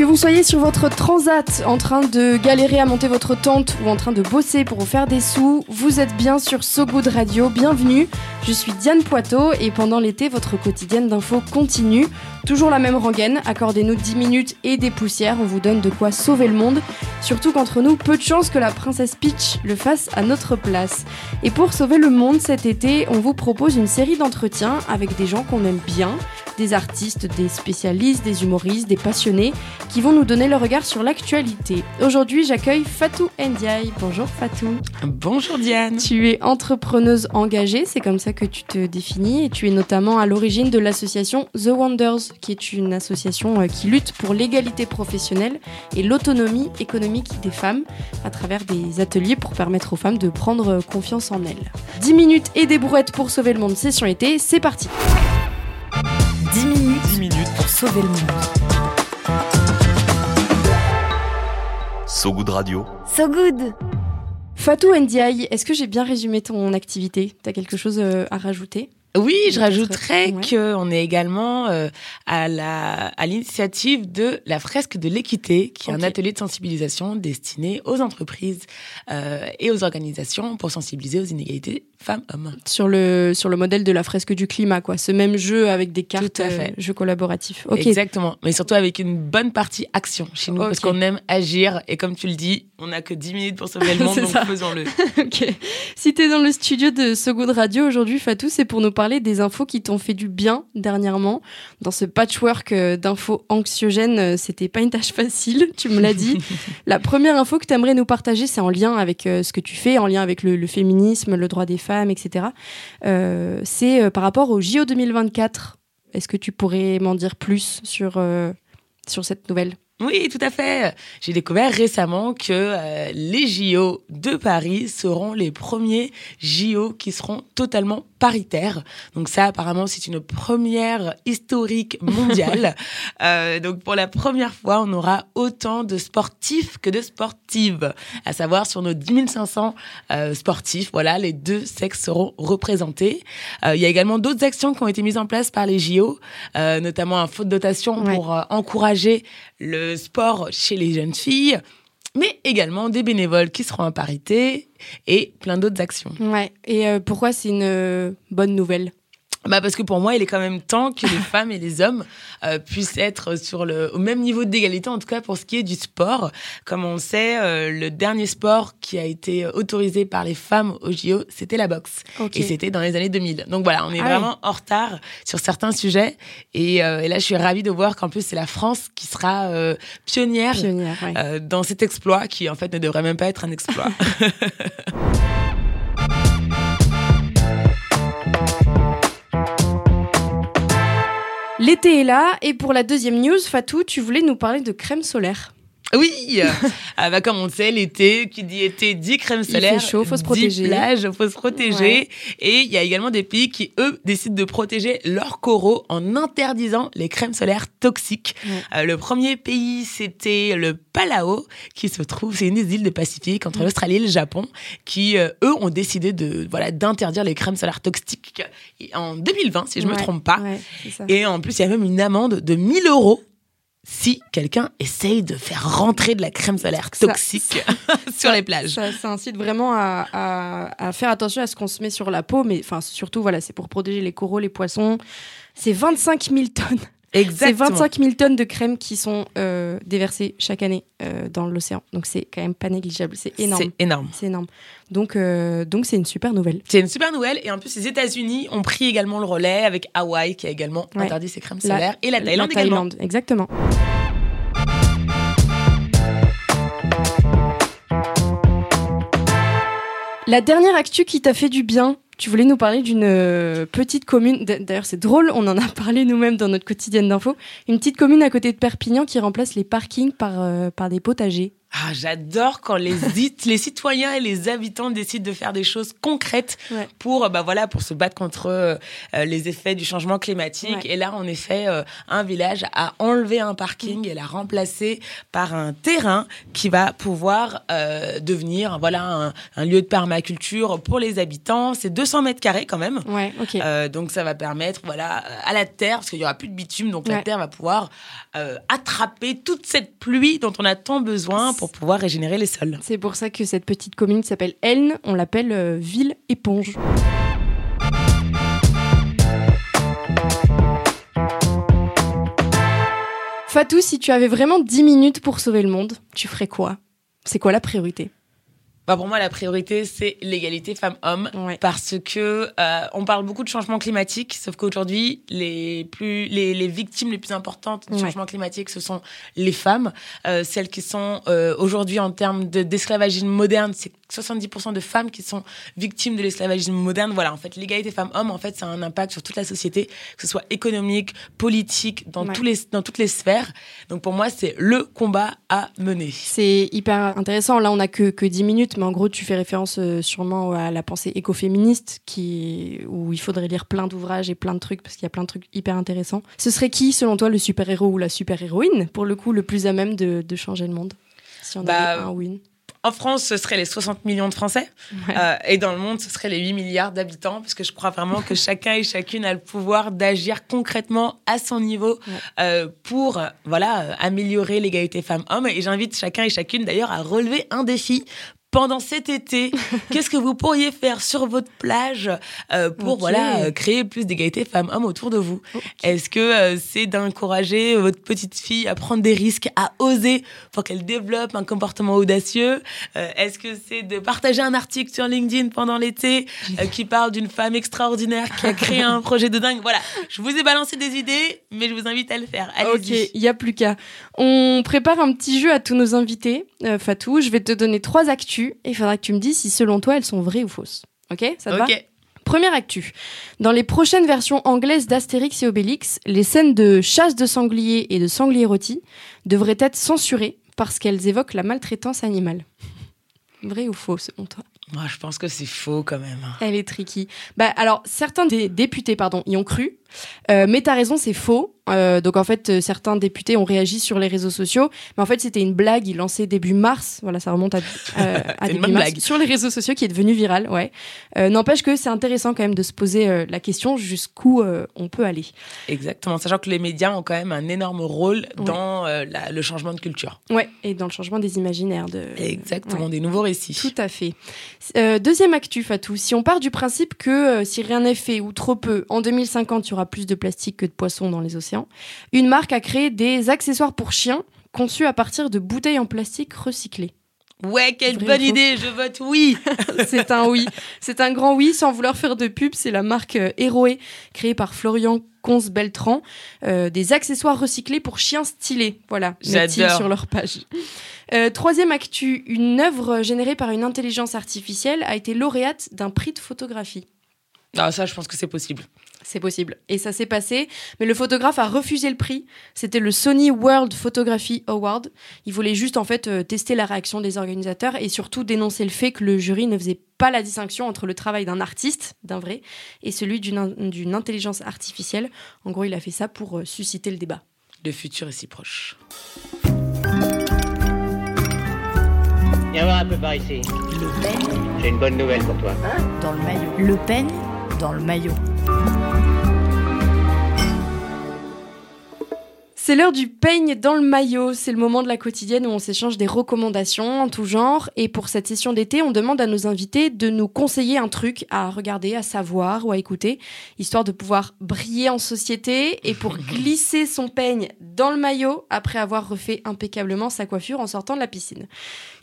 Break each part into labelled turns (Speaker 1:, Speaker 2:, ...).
Speaker 1: Que vous soyez sur votre transat en train de galérer à monter votre tente ou en train de bosser pour vous faire des sous, vous êtes bien sur So Good Radio. Bienvenue. Je suis Diane Poitot et pendant l'été, votre quotidienne d'info continue. Toujours la même rengaine, accordez-nous 10 minutes et des poussières, on vous donne de quoi sauver le monde. Surtout qu'entre nous, peu de chances que la princesse Peach le fasse à notre place. Et pour sauver le monde cet été, on vous propose une série d'entretiens avec des gens qu'on aime bien, des artistes, des spécialistes, des humoristes, des passionnés, qui vont nous donner leur regard sur l'actualité. Aujourd'hui, j'accueille Fatou Ndiaye. Bonjour Fatou.
Speaker 2: Bonjour Diane.
Speaker 1: Tu es entrepreneuse engagée, c'est comme ça que tu te définis, et tu es notamment à l'origine de l'association The Wonders, qui est une association euh, qui lutte pour l'égalité professionnelle et l'autonomie économique des femmes à travers des ateliers pour permettre aux femmes de prendre confiance en elles. 10 minutes et des brouettes pour sauver le monde, session été, c'est parti
Speaker 3: sauver le monde.
Speaker 4: So Good Radio.
Speaker 3: So Good
Speaker 1: Fatou Ndiaye, est-ce que j'ai bien résumé ton activité? T'as quelque chose euh, à rajouter?
Speaker 2: Oui, je rajouterais qu'on est également euh, à la à l'initiative de la fresque de l'équité, qui est un atelier de sensibilisation destiné aux entreprises euh, et aux organisations pour sensibiliser aux inégalités femmes-hommes.
Speaker 1: Sur le sur le modèle de la fresque du climat, quoi. Ce même jeu avec des cartes,
Speaker 2: Tout à fait.
Speaker 1: jeu collaboratif.
Speaker 2: Exactement, mais surtout avec une bonne partie action chez nous, parce qu'on aime agir et comme tu le dis, on n'a que 10 minutes pour sauver le monde, donc faisons-le.
Speaker 1: ok. Si tu es dans le studio de So Good Radio aujourd'hui, Fatou, c'est pour nous parler des infos qui t'ont fait du bien dernièrement. Dans ce patchwork euh, d'infos anxiogènes, euh, c'était pas une tâche facile, tu me l'as dit. La première info que tu aimerais nous partager, c'est en lien avec euh, ce que tu fais, en lien avec le, féminisme, le droit des femmes, etc. c'est par rapport au JO 2024. Est-ce que tu pourrais m'en dire plus sur, sur cette nouvelle?
Speaker 2: Oui, tout à fait. J'ai découvert récemment que euh, les JO de Paris seront les premiers JO qui seront totalement paritaires. Donc ça, apparemment, c'est une première historique mondiale. euh, donc pour la première fois, on aura autant de sportifs que de sportives. À savoir, sur nos 10 500 euh, sportifs, voilà, les deux sexes seront représentés. Euh, il y a également d'autres actions qui ont été mises en place par les JO, notamment un faute de dotation pour encourager le sport chez les jeunes filles, mais également des bénévoles qui seront en parité et plein d'autres actions.
Speaker 1: Ouais. Et euh, pourquoi c'est une euh, bonne nouvelle?
Speaker 2: Bah parce que pour moi, il est quand même temps que les femmes et les hommes euh, puissent être sur le, au même niveau d'égalité, en tout cas pour ce qui est du sport. Comme on sait, euh, le dernier sport qui a été autorisé par les femmes au JO, c'était la boxe. Et c'était dans les années 2000. Donc voilà, on est ah vraiment en retard sur certains sujets. Et, euh, et, là, je suis ravie de voir qu'en plus, c'est la France qui sera euh, pionnière,
Speaker 1: pionnière
Speaker 2: ouais. dans cet exploit qui, en fait, ne devrait même pas être un exploit.
Speaker 1: L'été est là et pour la deuxième news, Fatou, tu voulais nous parler de crème solaire.
Speaker 2: Oui, ah bah comme on sait, l'été, qui dit été dit crème solaire,
Speaker 1: il fait chaud, faut se protéger.
Speaker 2: plage, faut se protéger. Et il y a également des pays qui eux décident de protéger leurs coraux en interdisant les crèmes solaires toxiques. Euh, le premier pays, c'était le Palau, qui se trouve, c'est une des îles du Pacifique entre l'Australie et le Japon, qui euh, eux ont décidé de voilà d'interdire les crèmes solaires toxiques en 2020, si je me trompe pas. Et en plus, il y a même une amende de 1000 euros si quelqu'un essaye de faire rentrer de la crème solaire toxique sur les plages.
Speaker 1: Ça, incite vraiment à, faire attention à ce qu'on se met sur la peau, mais enfin surtout voilà, c'est pour protéger les coraux, les poissons. C'est 25 000 tonnes c'est 25 000 tonnes de crème qui sont euh, déversées chaque année euh, dans l'océan. Donc c'est quand même pas négligeable. C'est énorme.
Speaker 2: C'est énorme.
Speaker 1: C'est énorme. Donc euh, donc c'est une super nouvelle.
Speaker 2: C'est une super nouvelle. Et en plus, les États-Unis ont pris également le relais avec Hawaï qui a également interdit ses crèmes solaires et la Thaïlande,
Speaker 1: la Thaïlande exactement. La dernière actu qui t'a fait du bien, tu voulais nous parler d'une euh, petite commune. D'ailleurs, c'est drôle, on en a parlé nous-mêmes dans notre quotidienne d'info. Une petite commune à côté de Perpignan qui remplace les parkings par, euh, par des potagers.
Speaker 2: Ah, j'adore quand les, les citoyens et les habitants décident de faire des choses concrètes
Speaker 1: Ouais.
Speaker 2: pour, bah voilà, pour se battre contre euh, euh, les effets du changement climatique.
Speaker 1: Ouais.
Speaker 2: Et là, en effet, euh, un village a enlevé un parking et l'a remplacé par un terrain qui va pouvoir euh, devenir, voilà, un, un lieu de permaculture pour les habitants. C'est 200 mètres carrés quand même.
Speaker 1: Ouais, ok.
Speaker 2: Euh, donc ça va permettre voilà à la terre parce qu'il y aura plus de bitume donc la terre va pouvoir euh, attraper toute cette pluie dont on a tant besoin pour pouvoir régénérer les sols.
Speaker 1: C'est pour ça que cette petite commune s'appelle Elne, on l'appelle euh, ville éponge. Fatou, si tu avais vraiment 10 minutes pour sauver le monde, tu ferais quoi? C'est quoi la priorité?
Speaker 2: Bah, pour moi la priorité c'est l'égalité femmes-hommes
Speaker 1: Ouais.
Speaker 2: parce que euh, on parle beaucoup de changement climatique sauf qu'aujourd'hui les plus les, les victimes les plus importantes du
Speaker 1: Ouais.
Speaker 2: changement climatique ce sont les femmes Euh, celles qui sont euh, aujourd'hui en termes de- d'esclavagisme moderne c'est 70% de femmes qui sont victimes de l'esclavagisme moderne voilà en fait l'égalité femmes-hommes en fait ça a un impact sur toute la société que ce soit économique politique dans
Speaker 1: Ouais.
Speaker 2: tous les dans toutes les sphères donc pour moi c'est le combat à mener
Speaker 1: C'est hyper intéressant. Là, on n'a que, que 10 minutes, mais en gros, tu fais référence euh, sûrement à la pensée écoféministe, qui, où il faudrait lire plein d'ouvrages et plein de trucs, parce qu'il y a plein de trucs hyper intéressants. Ce serait qui, selon toi, le super-héros ou la super-héroïne, pour le coup, le plus à même de, de changer le monde? Si on
Speaker 2: Bah,
Speaker 1: avait un une.
Speaker 2: En France, ce serait les 60 millions de Français.
Speaker 1: Ouais.
Speaker 2: Euh, et dans le monde, ce serait les 8 milliards d'habitants. Parce que je crois vraiment que chacun et chacune a le pouvoir d'agir concrètement à son niveau
Speaker 1: Ouais.
Speaker 2: euh, pour voilà, euh, améliorer l'égalité femmes-hommes. Et j'invite chacun et chacune d'ailleurs à relever un défi. Pendant cet été, qu'est-ce que vous pourriez faire sur votre plage euh, pour voilà euh, créer plus d'égalité femmes-hommes autour de vous? Est-ce que euh, c'est d'encourager votre petite fille à prendre des risques, à oser pour qu'elle développe un comportement audacieux? Euh, Est-ce que c'est de partager un article sur LinkedIn pendant l'été qui parle d'une femme extraordinaire qui a créé un projet de dingue? Voilà, je vous ai balancé des idées, mais je vous invite à le faire.
Speaker 1: Ok, il n'y a plus qu'à. On prépare un petit jeu à tous nos invités. Fatou, je vais te donner trois actus et il faudra que tu me dises si selon toi elles sont vraies ou fausses. Ok Ça te va
Speaker 2: Ok.
Speaker 1: Première actu. Dans les prochaines versions anglaises d'Astérix et Obélix, les scènes de chasse de sangliers et de sangliers rôtis devraient être censurées parce qu'elles évoquent la maltraitance animale. Vrai ou faux selon toi?
Speaker 2: Moi, je pense que c'est faux quand même.
Speaker 1: Elle est tricky. Bah alors certains des députés pardon y ont cru, Euh, mais t'as raison c'est faux. Euh, donc en fait euh, certains députés ont réagi sur les réseaux sociaux, mais en fait c'était une blague. Ils lançaient début mars. Voilà ça remonte à, euh, à début mars
Speaker 2: blague.
Speaker 1: sur les réseaux sociaux qui est devenue virale. Ouais. Euh, N'empêche que c'est intéressant quand même de se poser la question jusqu'où on peut aller.
Speaker 2: Exactement, sachant que les médias ont quand même un énorme rôle
Speaker 1: Ouais.
Speaker 2: dans la- le changement de culture.
Speaker 1: Ouais. Et dans le changement des imaginaires de.
Speaker 2: Exactement,
Speaker 1: Ouais.
Speaker 2: des nouveaux récits.
Speaker 1: Tout à fait. Deuxième actu, Fatou. Si on part du principe que si rien n'est fait ou trop peu, en 2050, il y aura plus de plastique que de poissons dans les océans, une marque a créé des accessoires pour chiens conçus à partir de bouteilles en plastique recyclées.
Speaker 2: Ouais, quelle
Speaker 1: Vrai
Speaker 2: bonne idée, je vote oui.
Speaker 1: c'est un oui. C'est un grand oui, sans vouloir faire de pub. C'est la marque euh, Héroé, créée par Florian Conce-Beltran. Euh, des accessoires recyclés pour chiens stylés. Voilà,
Speaker 2: J'adore.
Speaker 1: sur leur page. Euh, troisième actu, une œuvre générée par une intelligence artificielle a été lauréate d'un prix de photographie.
Speaker 2: Ah, ça, je pense que c'est possible.
Speaker 1: C'est possible. Et ça s'est passé, mais le photographe a refusé le prix. C'était le Sony World Photography Award. Il voulait juste en fait euh, tester la réaction des organisateurs et surtout dénoncer le fait que le jury ne faisait pas la distinction entre le travail d'un artiste, d'un vrai, et celui d'une in- d'une intelligence artificielle. En gros, il a fait ça pour euh, susciter le débat.
Speaker 2: Le futur est si proche.
Speaker 5: Viens voir un peu par ici.
Speaker 3: Le Pen
Speaker 5: J'ai une bonne nouvelle pour toi.
Speaker 3: dans le maillot. Le Pen dans le maillot.
Speaker 1: C'est l'heure du peigne dans le maillot. C'est le moment de la quotidienne où on s'échange des recommandations en tout genre. Et pour cette session d'été, on demande à nos invités de nous conseiller un truc à regarder, à savoir ou à écouter, histoire de pouvoir briller en société et pour glisser son peigne dans le maillot après avoir refait impeccablement sa coiffure en sortant de la piscine.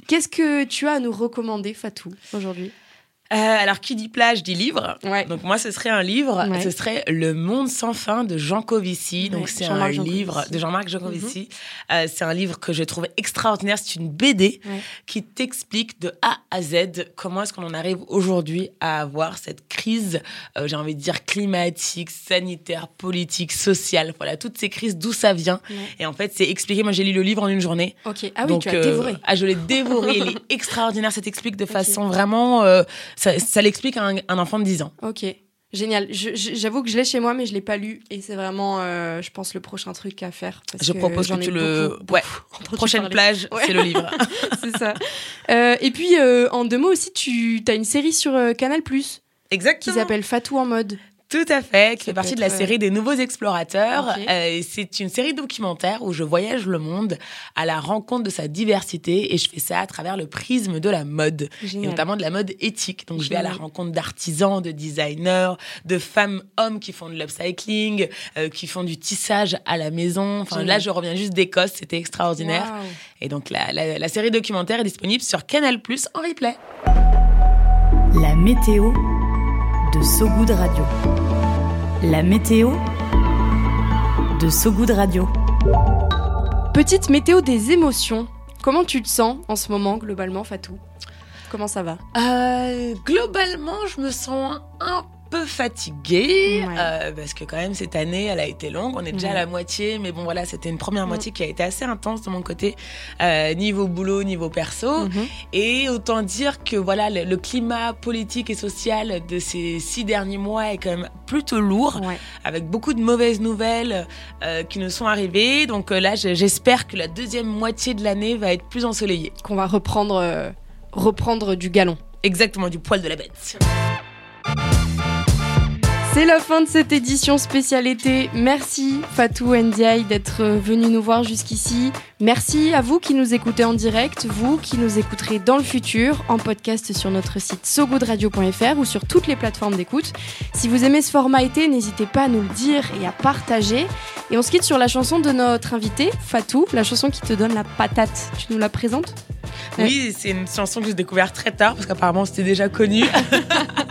Speaker 1: Qu'est-ce que tu as à nous recommander, Fatou, aujourd'hui?
Speaker 2: Euh, alors, qui dit plage dit livre.
Speaker 1: Ouais.
Speaker 2: Donc, moi, ce serait un livre.
Speaker 1: Ouais.
Speaker 2: Ce serait Le Monde sans fin de Jean Covici. Donc, c'est un livre de Jean-Marc Jancovici. Euh, c'est un livre que je trouve extraordinaire. C'est une BD qui t'explique de A à Z comment est-ce qu'on en arrive aujourd'hui à avoir cette crise, euh, j'ai envie de dire climatique, sanitaire, politique, sociale. Voilà, toutes ces crises, d'où ça vient. Et en fait, c'est expliqué. Moi, j'ai lu le livre en une journée.
Speaker 1: Ok. Ah oui,
Speaker 2: Donc,
Speaker 1: tu as dévoré.
Speaker 2: Ah, je l'ai dévoré. Il est extraordinaire. Ça t'explique de façon vraiment. Ça ça l'explique à un, un enfant de 10 ans.
Speaker 1: Ok. Génial. J'avoue que je l'ai chez moi, mais je l'ai pas lu. Et c'est vraiment, euh, je pense, le prochain truc à faire. parce
Speaker 2: Je propose que tu le.
Speaker 1: beaucoup,
Speaker 2: ouais.
Speaker 1: beaucoup
Speaker 2: Prochaine
Speaker 1: parler.
Speaker 2: plage,
Speaker 1: Ouais.
Speaker 2: c'est le livre.
Speaker 1: c'est ça. Euh, et puis, euh, en deux mots aussi, tu as une série sur Canal Plus qui
Speaker 2: Exactement.
Speaker 1: s'appelle Fatou en mode.
Speaker 2: Tout à fait, qui fait partie de la série des Nouveaux Explorateurs. Euh, c'est une série documentaire où je voyage le monde à la rencontre de sa diversité et je fais ça à travers le prisme de la mode. Et notamment de la mode éthique. Donc, je vais à la rencontre d'artisans, de designers, de femmes, hommes qui font de l'upcycling, euh, qui font du tissage à la maison. Enfin,
Speaker 1: Génial.
Speaker 2: là, je reviens juste d'Écosse, c'était extraordinaire. Et donc, la, la- la série documentaire est disponible sur Canal Plus en replay.
Speaker 3: La météo de Sogoud Radio. La météo de Sogoud Radio.
Speaker 1: Petite météo des émotions. Comment tu te sens en ce moment, globalement, Fatou? Comment ça va?
Speaker 2: Euh, globalement, je me sens un peu fatiguée
Speaker 1: Ouais.
Speaker 2: euh, parce que quand même cette année, elle a été longue. On est déjà
Speaker 1: Ouais.
Speaker 2: à la moitié, mais bon voilà, c'était une première
Speaker 1: Mm.
Speaker 2: moitié qui a été assez intense de mon côté, euh, niveau boulot, niveau perso.
Speaker 1: Mhm.
Speaker 2: Et autant dire que voilà, le, le climat politique et social de ces six derniers mois est quand même plutôt lourd,
Speaker 1: Ouais.
Speaker 2: avec beaucoup de mauvaises nouvelles euh, qui nous sont arrivées. Donc euh, là, je- j'espère que la deuxième moitié de l'année va être plus ensoleillée.
Speaker 1: Qu'on va reprendre, reprendre du galon.
Speaker 2: Exactement, du poil de la bête.
Speaker 1: C'est la fin de cette édition spéciale été. Merci Fatou Ndiaye d'être venu nous voir jusqu'ici. Merci à vous qui nous écoutez en direct, vous qui nous écouterez dans le futur en podcast sur notre site sogoodradio.fr ou sur toutes les plateformes d'écoute. Si vous aimez ce format été, n'hésitez pas à nous le dire et à partager. Et on se quitte sur la chanson de notre invité, Fatou, la chanson qui te donne la patate. Tu nous la présentes?
Speaker 2: Oui, c'est une chanson que j'ai découverte très tard parce qu'apparemment c'était déjà connu.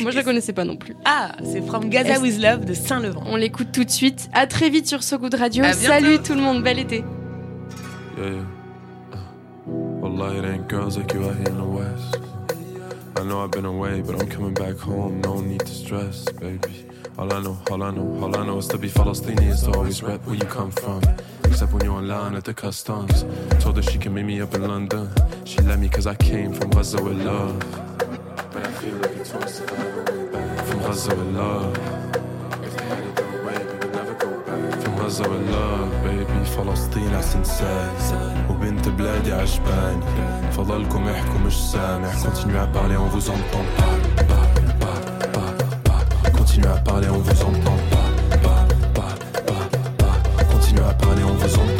Speaker 1: Moi je la connaissais pas non plus.
Speaker 2: ah, c'est From Gaza with Love de Saint-Levant.
Speaker 1: On l'écoute tout de suite. À très vite sur So Good Radio. Salut tout le monde, bel été.
Speaker 6: Yeah, yeah. Uh, Wallah, it ain't girls like you out here in the West. I know I've been away, but I'm coming back home. No need to stress, baby. All I know, all I know, all I know is to be Palestinian is to always rep where you come from. Except when you're in line at the customs. Told her she can meet me up in London. She let me cause I came from Gaza with love. back. From Gaza with love, baby. فلسطين أحسن ساي وبنت بلادي عجباني فضلكم احكوا مش سامع Continuez à parler, on vous entend pas Pas, pas, pas, pas. Continuez à parler, on vous entend pas Pas, pas, pas, pas. Continuez à parler, on vous entend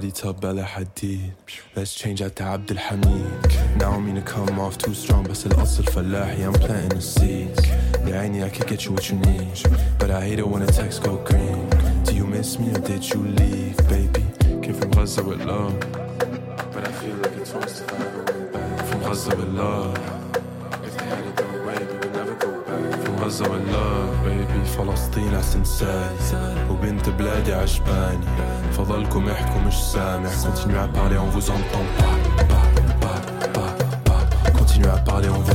Speaker 6: Somebody tell Bella Hadid Let's change out to Abdul Hamid Now I mean to come off too strong بس الأصل فلاحي I'm planting the seeds يا عيني I could get you what you need But I hate it when the text go green Do you miss me or did you leave baby Came from Gaza with love But I feel like it's worse if I ever went back From Gaza with love غزة بيبي فلسطين وبنت بلادي عجباني فضلكم احكوا مش سامع continue à parler on vous entend pas pas pas pas pas. Continue à parler on vous